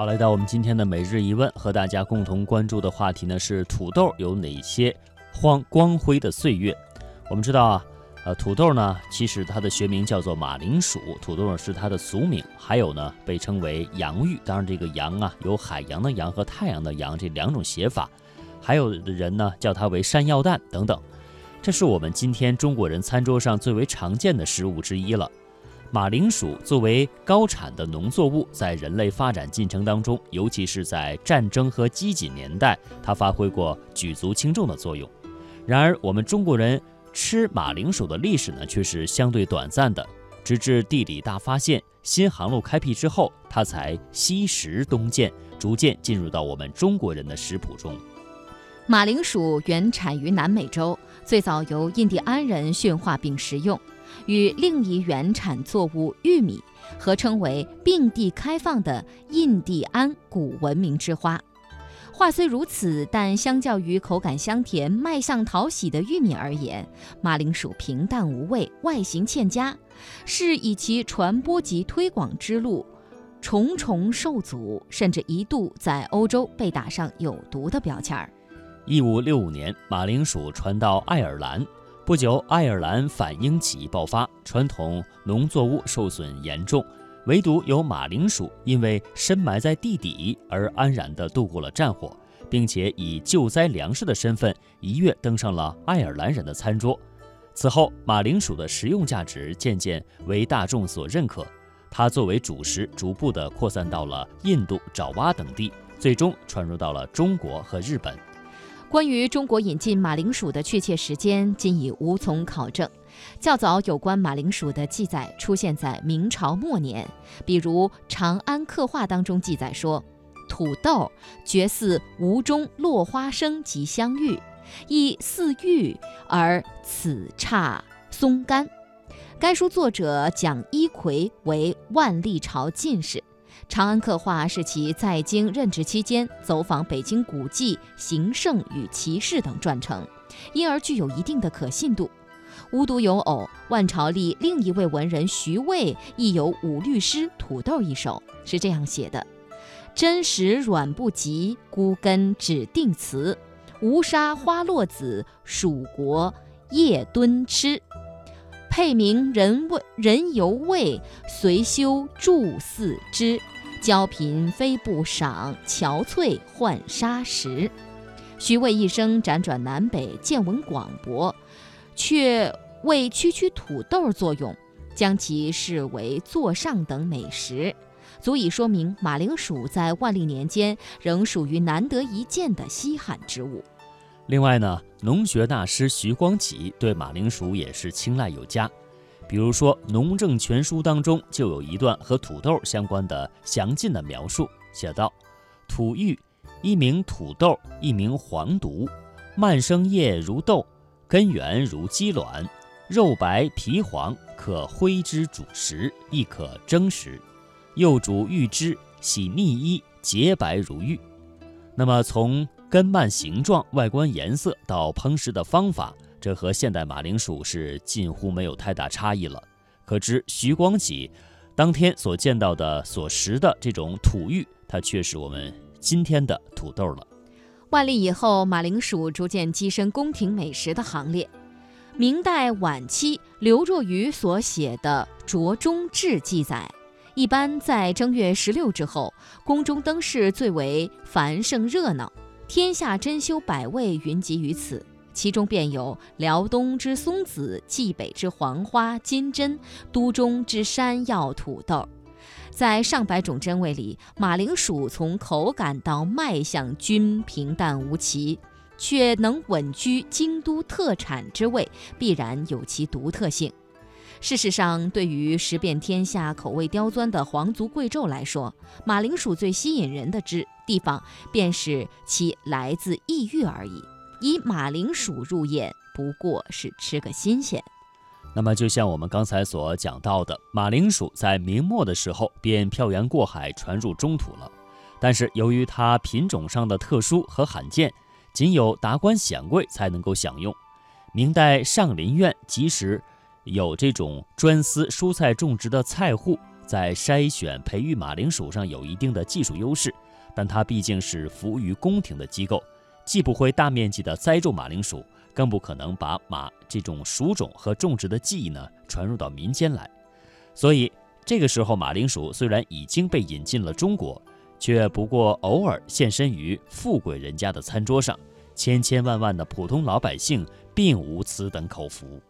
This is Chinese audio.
好，来到我们今天的每日一问，和大家共同关注的话题呢是土豆有哪些光光辉的岁月？我们知道啊，呃，土豆呢，其实它的学名叫做马铃薯，土豆是它的俗名，还有呢被称为洋芋。当然，这个洋啊有海洋的洋和太阳的阳这两种写法，还有的人呢叫它为山药蛋等等。这是我们今天中国人餐桌上最为常见的食物之一了。马铃薯作为高产的农作物，在人类发展进程当中，尤其是在战争和饥馑年代，它发挥过举足轻重的作用。然而，我们中国人吃马铃薯的历史呢，却是相对短暂的。直至地理大发现、新航路开辟之后，它才西食东渐，逐渐进入到我们中国人的食谱中。马铃薯原产于南美洲，最早由印第安人驯化并食用。与另一原产作物玉米合称为并蒂开放的印第安古文明之花。话虽如此，但相较于口感香甜、卖相讨喜的玉米而言，马铃薯平淡无味，外形欠佳，是以其传播及推广之路重重受阻，甚至一度在欧洲被打上有毒的标签儿。一五六五年，马铃薯传到爱尔兰。不久，爱尔兰反英起义爆发，传统农作物受损严重，唯独有马铃薯因为深埋在地底而安然地度过了战火，并且以救灾粮食的身份一跃登上了爱尔兰人的餐桌。此后，马铃薯的食用价值渐渐为大众所认可，它作为主食逐步地扩散到了印度、爪哇等地，最终传入到了中国和日本。关于中国引进马铃薯的确切时间，今已无从考证。较早有关马铃薯的记载出现在明朝末年，比如《长安刻画》当中记载说：“土豆绝似吴中落花生及香芋，亦似玉而此差松干。”该书作者蒋一奎为万历朝进士。《长安刻画》是其在京任职期间走访北京古迹、行胜与奇事等撰成，因而具有一定的可信度。无独有偶，万朝历另一位文人徐渭亦有《五律诗·土豆》一首，是这样写的：“真实软不及，孤根只定词。无沙花落子，蜀国夜蹲吃。配名人味人犹味，随修筑四之。”焦贫非不赏，憔悴换沙石。徐渭一生辗转南北，见闻广博，却为区区土豆作用，将其视为座上等美食，足以说明马铃薯在万历年间仍属于难得一见的稀罕之物。另外呢，农学大师徐光启对马铃薯也是青睐有加。比如说，《农政全书》当中就有一段和土豆相关的详尽的描述，写道：“土玉，一名土豆，一名黄毒，蔓生叶如豆，根源如鸡卵，肉白皮黄，可灰之煮食，亦可蒸食。又煮玉汁，洗蜜衣，洁白如玉。”那么，从根蔓形状、外观颜色到烹食的方法。这和现代马铃薯是近乎没有太大差异了，可知徐光启当天所见到的、所食的这种土玉，它却是我们今天的土豆了。万历以后，马铃薯逐渐跻身宫廷美食的行列。明代晚期，刘若愚所写的《酌中志》记载，一般在正月十六之后，宫中灯饰最为繁盛热闹，天下珍馐百味云集于此。其中便有辽东之松子、冀北之黄花、金针、都中之山药、土豆。在上百种真味里，马铃薯从口感到卖相均平淡无奇，却能稳居京都特产之位，必然有其独特性。事实上，对于食遍天下、口味刁钻的皇族贵胄来说，马铃薯最吸引人的之地方，便是其来自异域而已。以马铃薯入宴，不过是吃个新鲜。那么，就像我们刚才所讲到的，马铃薯在明末的时候便漂洋过海传入中土了。但是，由于它品种上的特殊和罕见，仅有达官显贵才能够享用。明代上林苑即使有这种专司蔬菜种植的菜户，在筛选培育马铃薯上有一定的技术优势，但它毕竟是服务于宫廷的机构，既不会大面积的栽种马铃薯，更不可能把马这种薯种和种植的技艺呢传入到民间来。所以这个时候，马铃薯虽然已经被引进了中国，却不过偶尔现身于富贵人家的餐桌上，千千万万的普通老百姓并无此等口福。